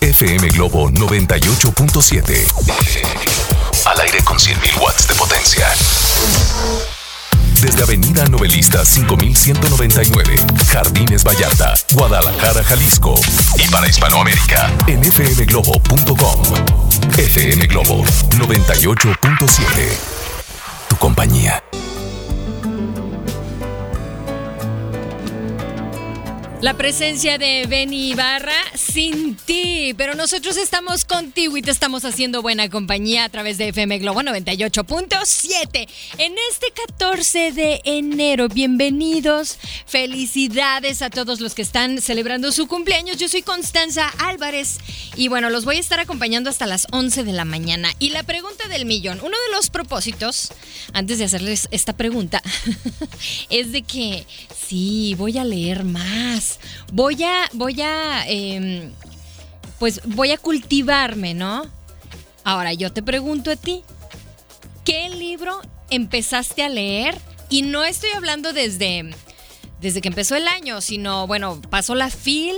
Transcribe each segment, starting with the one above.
FM Globo 98.7. Al aire con 100.000 watts de potencia. Desde Avenida Novelista 5199, Jardines Vallarta, Guadalajara, Jalisco. Y para Hispanoamérica, en fmglobo.com. FM Globo 98.7. Tu compañía. La presencia de Benny Ibarra sin ti, pero nosotros estamos contigo y te estamos haciendo buena compañía a través de FM Globo 98.7 en este 14 de enero. Bienvenidos, felicidades a todos los que están celebrando su cumpleaños. Yo soy Constanza Álvarez y bueno, los voy a estar acompañando hasta las 11 de la mañana. Y la pregunta del millón, uno de los propósitos, antes de hacerles esta pregunta, es de que sí, voy a leer más voy a, voy a, em, pues voy a cultivarme, ¿no? Ahora yo te pregunto a ti, ¿qué libro empezaste a leer? Y no estoy hablando desde, desde que empezó el año, sino, bueno, pasó la FIL,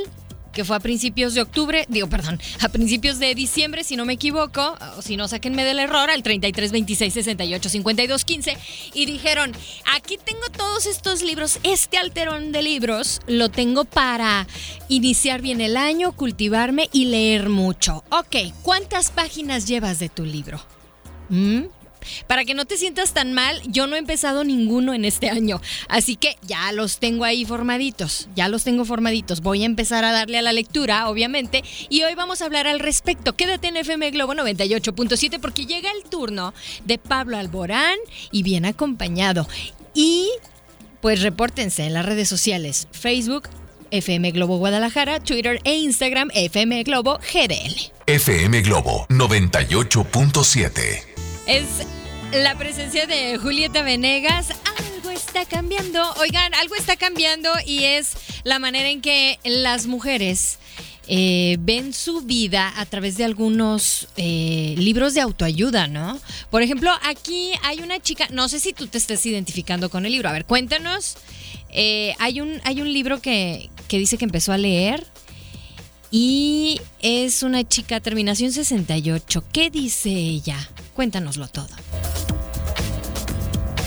que fue a principios de octubre, digo, perdón, a principios de diciembre, si no me equivoco, o si no, sáquenme del error, al 33 26 68 52 15, y dijeron, aquí tengo todos estos libros, este alterón de libros lo tengo para iniciar bien el año, cultivarme y leer mucho. Ok, ¿cuántas páginas llevas de tu libro? ¿Mm? Para que no te sientas tan mal, yo no he empezado ninguno en este año. Así que ya los tengo ahí formaditos. Ya los tengo formaditos. Voy a empezar a darle a la lectura, obviamente. Y hoy vamos a hablar al respecto. Quédate en FM Globo 98.7 porque llega el turno de Pablo Alborán y bien acompañado. Y pues repórtense en las redes sociales. Facebook, FM Globo Guadalajara, Twitter e Instagram FM Globo GDL. FM Globo 98.7. Es la presencia de Julieta Venegas. Algo está cambiando. Oigan, algo está cambiando y es la manera en que las mujeres eh, ven su vida a través de algunos eh, libros de autoayuda, ¿no? Por ejemplo, aquí hay una chica, no sé si tú te estés identificando con el libro. A ver, cuéntanos. Eh, hay, un, hay un libro que, que dice que empezó a leer y es una chica, terminación 68. ¿Qué dice ella? Cuéntanoslo todo.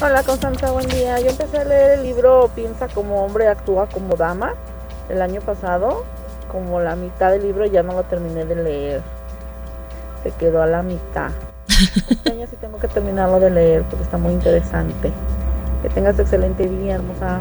Hola Constanza, buen día. Yo empecé a leer el libro Piensa como hombre, actúa como dama el año pasado. Como la mitad del libro ya no lo terminé de leer. Se quedó a la mitad. Este año sí tengo que terminarlo de leer porque está muy interesante. Que tengas excelente día, hermosa.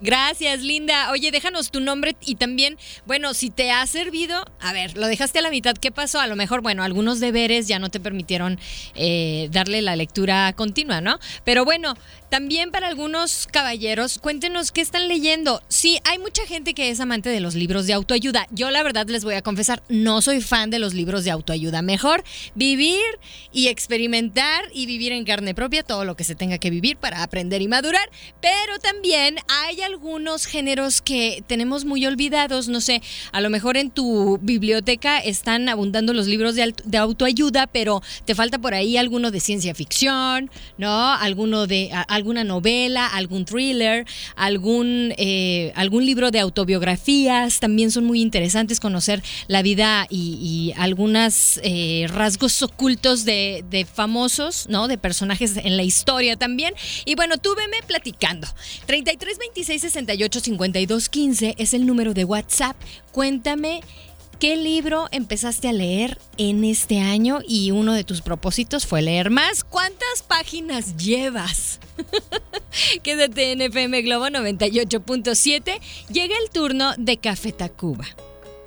Gracias, Linda. Oye, déjanos tu nombre y también, bueno, si te ha servido, a ver, lo dejaste a la mitad, ¿qué pasó? A lo mejor, bueno, algunos deberes ya no te permitieron eh, darle la lectura continua, ¿no? Pero bueno, también para algunos caballeros, cuéntenos qué están leyendo. Sí, hay mucha gente que es amante de los libros de autoayuda. Yo la verdad les voy a confesar, no soy fan de los libros de autoayuda. Mejor vivir y experimentar y vivir en carne propia todo lo que se tenga que vivir para aprender y madurar. Pero también hay algunos géneros que tenemos muy olvidados. No sé, a lo mejor en tu biblioteca están abundando los libros de, de autoayuda, pero te falta por ahí alguno de ciencia ficción, ¿no? Alguno de alguna novela, algún thriller, algún, eh, algún libro de autobiografías. También son muy interesantes conocer la vida y, algunos eh, rasgos ocultos de, de, famosos, ¿no? De personajes en la historia también. Y bueno, tú veme platicando. 33 26 68 52 15 es el número de WhatsApp. Cuéntame ¿Qué libro empezaste a leer en este año y uno de tus propósitos fue leer más? ¿Cuántas páginas llevas? Quédate en FM Globo 98.7. Llega el turno de Café Tacuba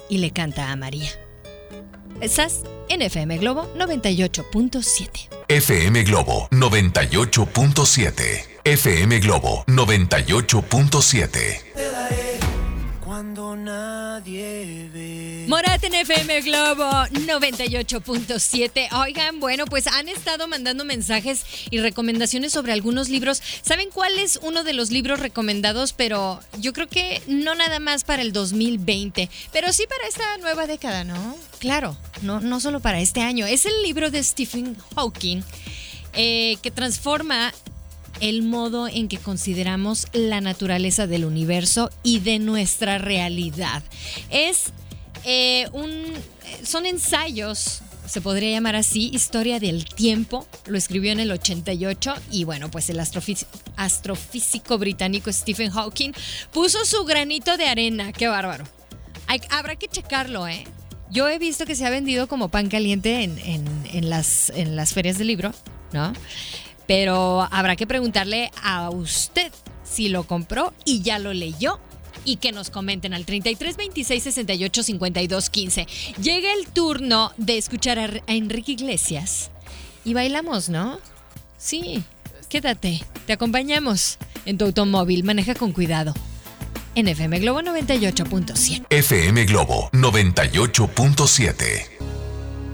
y le canta a María. Estás en FM Globo 98.7. FM Globo 98.7. FM Globo 98.7. Cuando cuando nadie ve. Morat en FM Globo 98.7. Oigan, bueno, pues han estado mandando mensajes y recomendaciones sobre algunos libros. ¿Saben cuál es uno de los libros recomendados? Pero yo creo que no nada más para el 2020, pero sí para esta nueva década, ¿no? Claro, no, no solo para este año. Es el libro de Stephen Hawking eh, que transforma el modo en que consideramos la naturaleza del universo y de nuestra realidad. Es eh, un. Son ensayos. Se podría llamar así, Historia del Tiempo. Lo escribió en el 88 y bueno, pues el astrofísico británico Stephen Hawking puso su granito de arena. Qué bárbaro. habrá que checarlo, ¿eh? Yo he visto que se ha vendido como pan caliente en, las, en las ferias del libro, ¿no? Pero habrá que preguntarle a usted si lo compró y ya lo leyó y que nos comenten al 33 26 68 52 15. Llega el turno de escuchar a, Enrique Iglesias y bailamos, ¿no? Sí, quédate, te acompañamos en tu automóvil, maneja con cuidado. En FM Globo 98.7. FM Globo 98.7.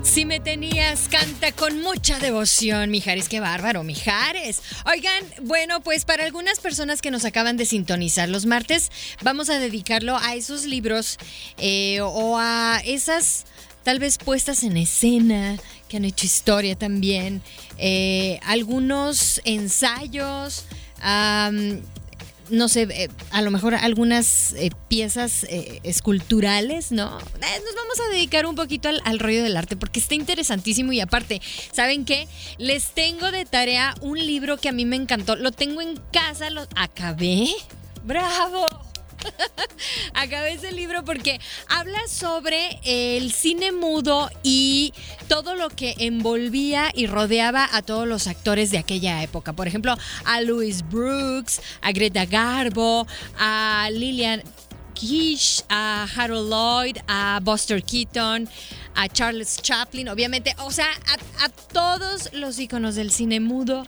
Si me tenías, canta con mucha devoción, Mijares, qué bárbaro, Mijares. Oigan, bueno, pues para algunas personas que nos acaban de sintonizar los martes, vamos a dedicarlo a esos libros eh, o a esas tal vez puestas en escena que han hecho historia también, eh, algunos ensayos no sé, eh, a lo mejor algunas eh, piezas eh, esculturales, ¿no? nos vamos a dedicar un poquito al, rollo del arte porque está interesantísimo y aparte, ¿saben qué? Les tengo de tarea un libro que a mí me encantó. Lo tengo en casa, lo acabé. ¡Bravo! Acabé ese libro porque habla sobre el cine mudo y todo lo que envolvía y rodeaba a todos los actores de aquella época. Por ejemplo, a Louis Brooks, a Greta Garbo, a Lillian A Harold Lloyd, a Buster Keaton, a Charles Chaplin, obviamente, o sea, a, todos los iconos del cine mudo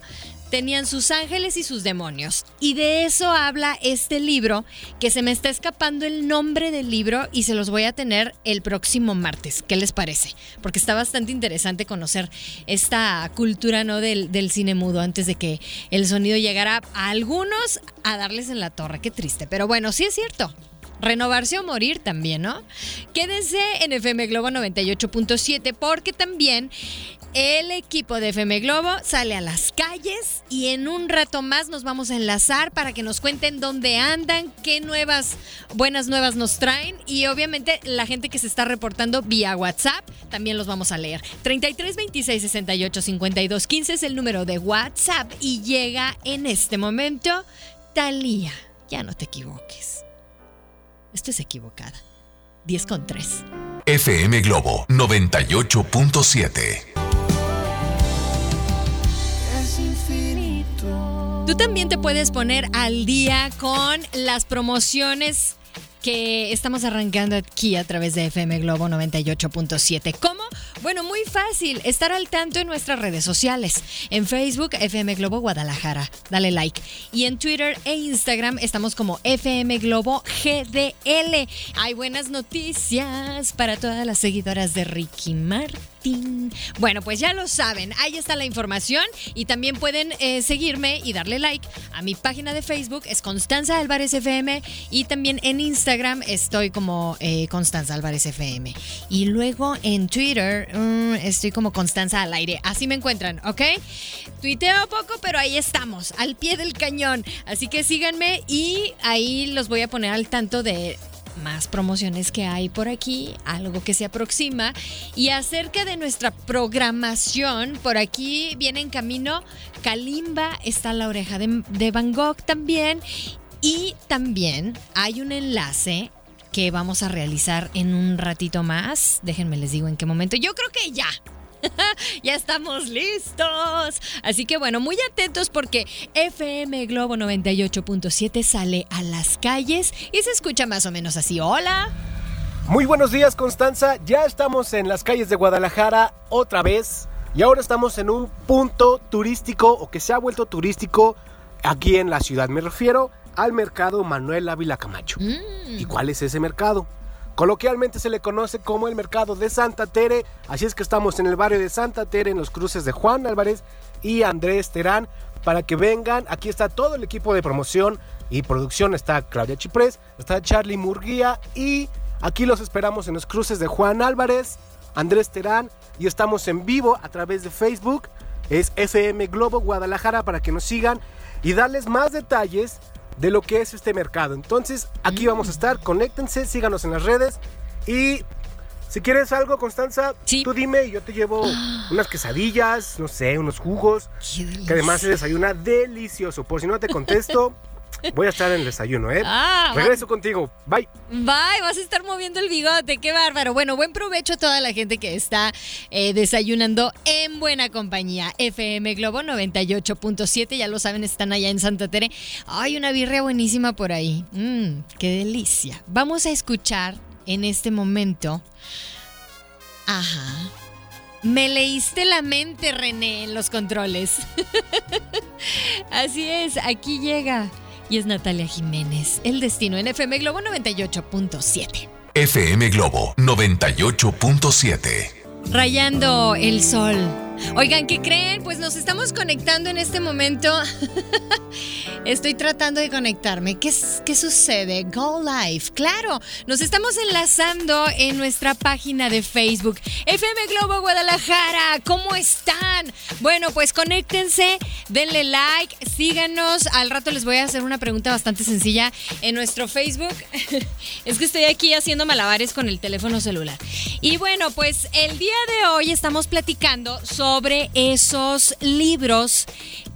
tenían sus ángeles y sus demonios. Y de eso habla este libro, que se me está escapando el nombre del libro y se los voy a tener el próximo martes. ¿Qué les parece? Porque está bastante interesante conocer esta cultura ¿no? del, del cine mudo antes de que el sonido llegara a algunos a darles en la torre. Qué triste. Pero bueno, sí es cierto. Renovarse o morir también, ¿no? Quédense en FM Globo 98.7 porque también el equipo de FM Globo sale a las calles y en un rato más nos vamos a enlazar para que nos cuenten dónde andan, qué nuevas, buenas nuevas nos traen y obviamente la gente que se está reportando vía WhatsApp también los vamos a leer. 33 26 68 52 15 es el número de WhatsApp y llega en este momento Talía. Ya no te equivoques. Esto es equivocada. 10 con 3. FM Globo 98.7. Tú también te puedes poner al día con las promociones que estamos arrancando aquí a través de FM Globo 98.7. Bueno, muy fácil, estar al tanto en nuestras redes sociales. En Facebook, FM Globo Guadalajara. Dale like. Y en Twitter e Instagram estamos como FM Globo GDL. Hay buenas noticias para todas las seguidoras de Ricky Martin. Bueno, pues ya lo saben, ahí está la información y también pueden eh, seguirme y darle like a mi página de Facebook, es Constanza Álvarez FM y también en Instagram estoy como eh, Constanza Álvarez FM. Y luego en Twitter mm, estoy como Constanza al aire, así me encuentran, ¿ok? Tuiteo poco, pero ahí estamos, al pie del cañón. Así que síganme y ahí los voy a poner al tanto de más promociones que hay por aquí, algo que se aproxima. Y acerca de nuestra programación, por aquí viene en camino Kalimba, está la oreja de, de Van Gogh también. Y también hay un enlace que vamos a realizar en un ratito más. Déjenme les digo en qué momento. Yo creo que ya. ya estamos listos. Así que bueno, muy atentos porque FM Globo 98.7 sale a las calles y se escucha más o menos así. Hola. Muy buenos días Constanza, ya estamos en las calles de Guadalajara otra vez y ahora estamos en un punto turístico o que se ha vuelto turístico aquí en la ciudad. Me refiero al mercado Manuel Ávila Camacho. Mm. ¿Y cuál es ese mercado? Coloquialmente se le conoce como el mercado de Santa Tere, así es que estamos en el barrio de Santa Tere, en los cruces de Juan Álvarez y Andrés Terán, para que vengan. Aquí está todo el equipo de promoción y producción, está Claudia Chiprés, está Charlie Murguía y aquí los esperamos en los cruces de Juan Álvarez, Andrés Terán y estamos en vivo a través de Facebook, es FM Globo Guadalajara para que nos sigan y darles más detalles de lo que es este mercado. Entonces, aquí vamos a estar, conéctense, síganos en las redes y si quieres algo, Constanza, Sí. tú dime y yo te llevo unas quesadillas, no sé, unos jugos, que además se desayuna delicioso. Por si no te contesto, voy a estar en el desayuno, ¿eh? Ah, Regreso contigo, bye. Bye, vas a estar moviendo el bigote, qué bárbaro. Bueno, buen provecho a toda la gente que está eh, desayunando en buena compañía. FM Globo 98.7, ya lo saben, están allá en Santa Tere. Hay una birria buenísima por ahí. Mmm, qué delicia. Vamos a escuchar en este momento. Ajá. Me leíste la mente, René, en los controles. Así es, aquí llega. Y es Natalia Jiménez. El destino en FM Globo 98.7. FM Globo 98.7. Rayando el sol. Oigan, ¿qué creen? Pues nos estamos conectando en este momento. Estoy tratando de conectarme. ¿Qué, qué sucede? Go Live. Claro, nos estamos enlazando en nuestra página de Facebook. FM Globo Guadalajara, ¿cómo están? Bueno, pues conéctense, denle like, síganos. Al rato les voy a hacer una pregunta bastante sencilla en nuestro Facebook. es que estoy aquí haciendo malabares con el teléfono celular. Y bueno, pues el día de hoy estamos platicando sobre esos libros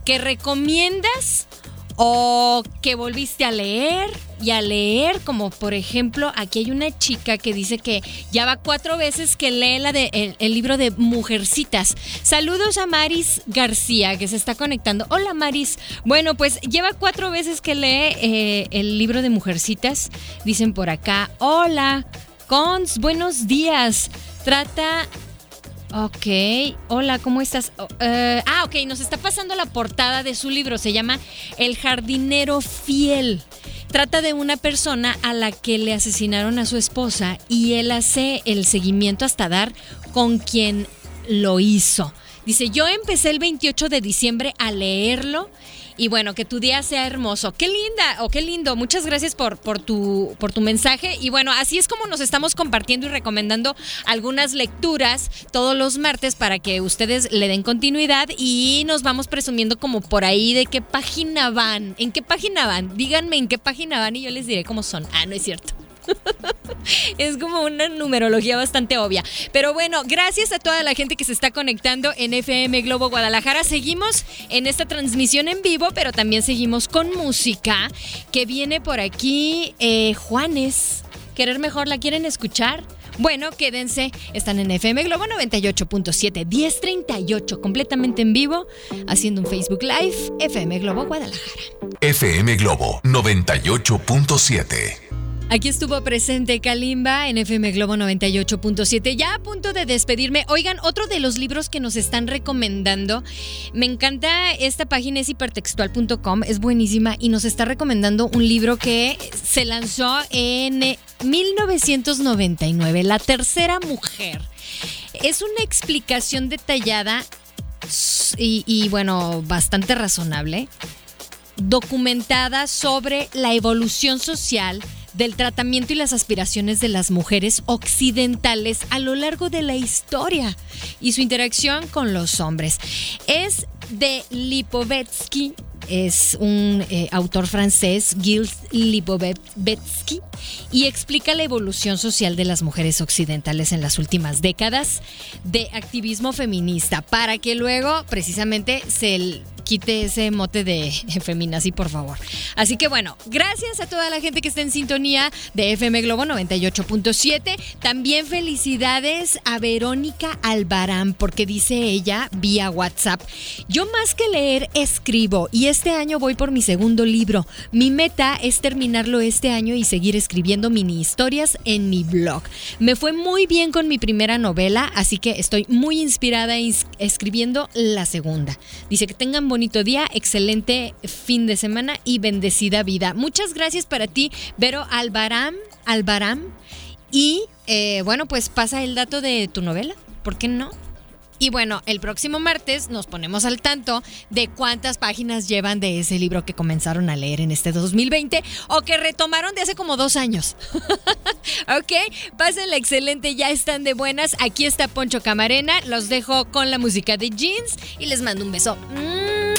que recomiendas o que volviste a leer y a leer, como por ejemplo, aquí hay una chica que dice que ya va cuatro veces que lee la de, el, libro de Mujercitas. Saludos a Maris García, que se está conectando. Hola Maris. Bueno, pues lleva cuatro veces que lee eh, el libro de Mujercitas. Dicen por acá, hola, Cons, buenos días. Trata Ok, hola, ¿cómo estás? Oh, eh, ah, ok, nos está pasando la portada de su libro, se llama El jardinero fiel. Trata de una persona a la que le asesinaron a su esposa y él hace el seguimiento hasta dar con quien lo hizo. Dice, yo empecé el 28 de diciembre a leerlo y bueno, que tu día sea hermoso. Qué linda o qué lindo. Muchas gracias por, por, tu, por tu mensaje. Y bueno, así es como nos estamos compartiendo y recomendando algunas lecturas todos los martes para que ustedes le den continuidad y nos vamos presumiendo como por ahí de qué página van. ¿En qué página van? Díganme en qué página van y yo les diré cómo son. Ah, no es cierto. Es como una numerología bastante obvia. Pero bueno, gracias a toda la gente que se está conectando en FM Globo Guadalajara. Seguimos en esta transmisión en vivo, pero también seguimos con música que viene por aquí. eh, Juanes, ¿querer mejor la quieren escuchar? Bueno, quédense, están en FM Globo 98.7, 1038, completamente en vivo, haciendo un Facebook Live, FM Globo Guadalajara. FM Globo 98.7. Aquí estuvo presente Kalimba en FM Globo 98.7. Ya a punto de despedirme. Oigan, otro de los libros que nos están recomendando. Me encanta esta página, es hipertextual.com. Es buenísima y nos está recomendando un libro que se lanzó en eh, 1999. La tercera mujer. Es una explicación detallada y, y bueno, bastante razonable documentada sobre la evolución social del tratamiento y las aspiraciones de las mujeres occidentales a lo largo de la historia y su interacción con los hombres. Es de Lipovetsky, es un eh, autor francés, Gilles Lipovetsky, y explica la evolución social de las mujeres occidentales en las últimas décadas de activismo feminista, para que luego precisamente se quite ese mote de feminazi, por favor. Así que bueno, gracias a toda la gente que está en sintonía de FM Globo 98.7. También felicidades a Verónica Albarán, porque dice ella vía WhatsApp, yo más que leer, escribo y este año voy por mi segundo libro. Mi meta es terminarlo este año y seguir escribiendo mini historias en mi blog. Me fue muy bien con mi primera novela, así que estoy muy inspirada ins- escribiendo la segunda. Dice que tengan bonito bonito día, excelente fin de semana y bendecida vida. Muchas gracias para ti, Vero Albaram, Albaram. Y eh, bueno, pues pasa el dato de tu novela, ¿por qué no? Y bueno, el próximo martes nos ponemos al tanto de cuántas páginas llevan de ese libro que comenzaron a leer en este 2020 o que retomaron de hace como dos años. ok, pásenla excelente, ya están de buenas. Aquí está Poncho Camarena, los dejo con la música de Jeans y les mando un beso. ¡Mua!